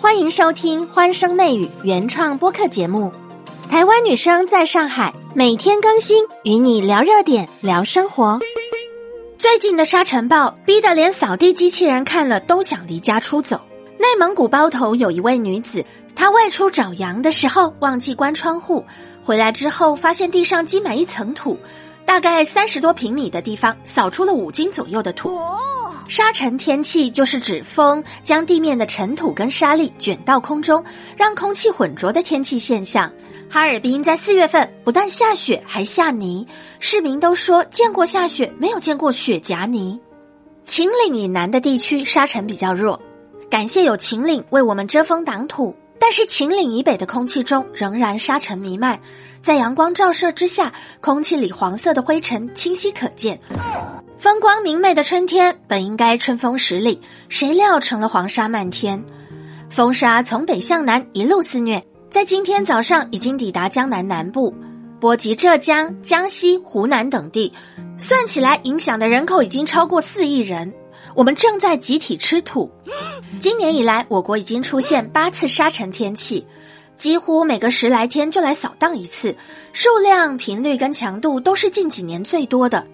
欢迎收听《欢声内语》原创播客节目。台湾女生在上海每天更新，与你聊热点，聊生活。最近的沙尘暴逼得连扫地机器人看了都想离家出走。内蒙古包头有一位女子，她外出找羊的时候忘记关窗户，回来之后发现地上积满一层土，大概三十多平米的地方扫出了五斤左右的土。沙尘天气就是指风将地面的尘土跟沙粒卷到空中，让空气混浊的天气现象。哈尔滨在四月份不但下雪，还下泥，市民都说见过下雪，没有见过雪夹泥。秦岭以南的地区沙尘比较弱，感谢有秦岭为我们遮风挡土。但是秦岭以北的空气中仍然沙尘弥漫，在阳光照射之下，空气里黄色的灰尘清晰可见。风光明媚的春天本应该春风十里，谁料成了黄沙漫天。风沙从北向南一路肆虐，在今天早上已经抵达江南南部，波及浙江、江西、湖南等地，算起来影响的人口已经超过四亿人。我们正在集体吃土。今年以来，我国已经出现八次沙尘天气，几乎每隔十来天就来扫荡一次，数量、频率跟强度都是近几年最多的。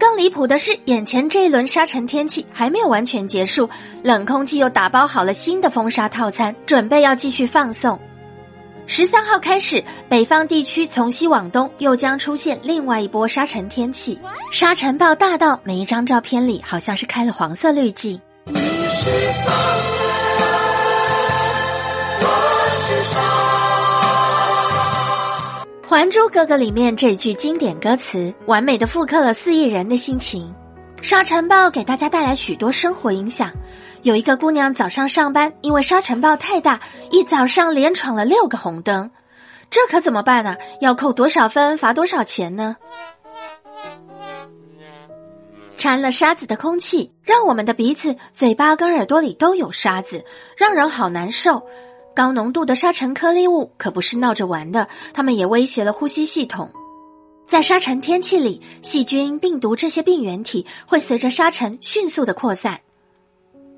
更离谱的是，眼前这一轮沙尘天气还没有完全结束，冷空气又打包好了新的风沙套餐，准备要继续放送。十三号开始，北方地区从西往东又将出现另外一波沙尘天气，沙尘暴大到每一张照片里好像是开了黄色滤镜。《你是还珠格格》里面这句经典歌词，完美的复刻了四亿人的心情。沙尘暴给大家带来许多生活影响。有一个姑娘早上上班，因为沙尘暴太大，一早上连闯了六个红灯，这可怎么办呢？要扣多少分，罚多少钱呢？掺了沙子的空气，让我们的鼻子、嘴巴跟耳朵里都有沙子，让人好难受。高浓度的沙尘颗粒物可不是闹着玩的，它们也威胁了呼吸系统。在沙尘天气里，细菌、病毒这些病原体会随着沙尘迅速的扩散。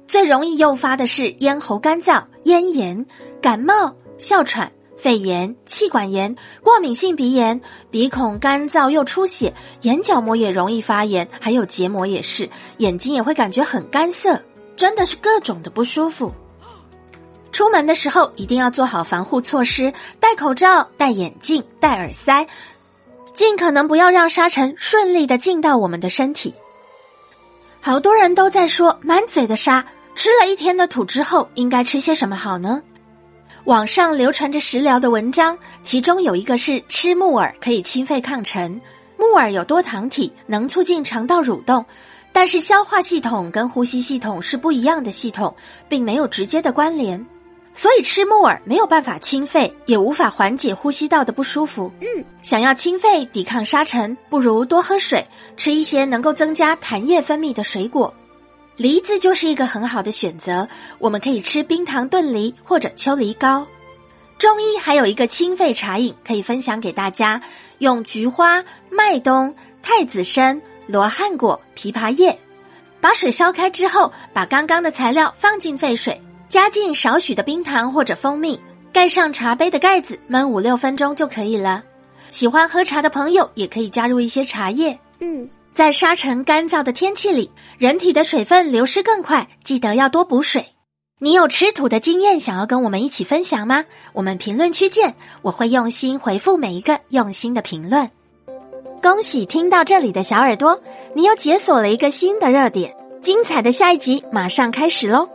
最容易诱发的是咽喉干燥、咽炎、感冒、哮喘、肺炎、气管炎、过敏性鼻炎、鼻孔干燥又出血，眼角膜也容易发炎，还有结膜也是，眼睛也会感觉很干涩，真的是各种的不舒服。出门的时候一定要做好防护措施，戴口罩、戴眼镜、戴耳塞，尽可能不要让沙尘顺利的进到我们的身体。好多人都在说满嘴的沙，吃了一天的土之后应该吃些什么好呢？网上流传着食疗的文章，其中有一个是吃木耳可以清肺抗尘。木耳有多糖体，能促进肠道蠕动。但是消化系统跟呼吸系统是不一样的系统，并没有直接的关联。所以吃木耳没有办法清肺，也无法缓解呼吸道的不舒服。嗯，想要清肺、抵抗沙尘，不如多喝水，吃一些能够增加痰液分泌的水果。梨子就是一个很好的选择，我们可以吃冰糖炖梨或者秋梨膏。中医还有一个清肺茶饮可以分享给大家，用菊花、麦冬、太子参、罗汉果、枇杷叶，把水烧开之后，把刚刚的材料放进沸水。加进少许的冰糖或者蜂蜜，盖上茶杯的盖子，焖五六分钟就可以了。喜欢喝茶的朋友也可以加入一些茶叶。嗯，在沙尘干燥的天气里，人体的水分流失更快，记得要多补水。你有吃土的经验，想要跟我们一起分享吗？我们评论区见，我会用心回复每一个用心的评论。恭喜听到这里的小耳朵，你又解锁了一个新的热点，精彩的下一集马上开始喽！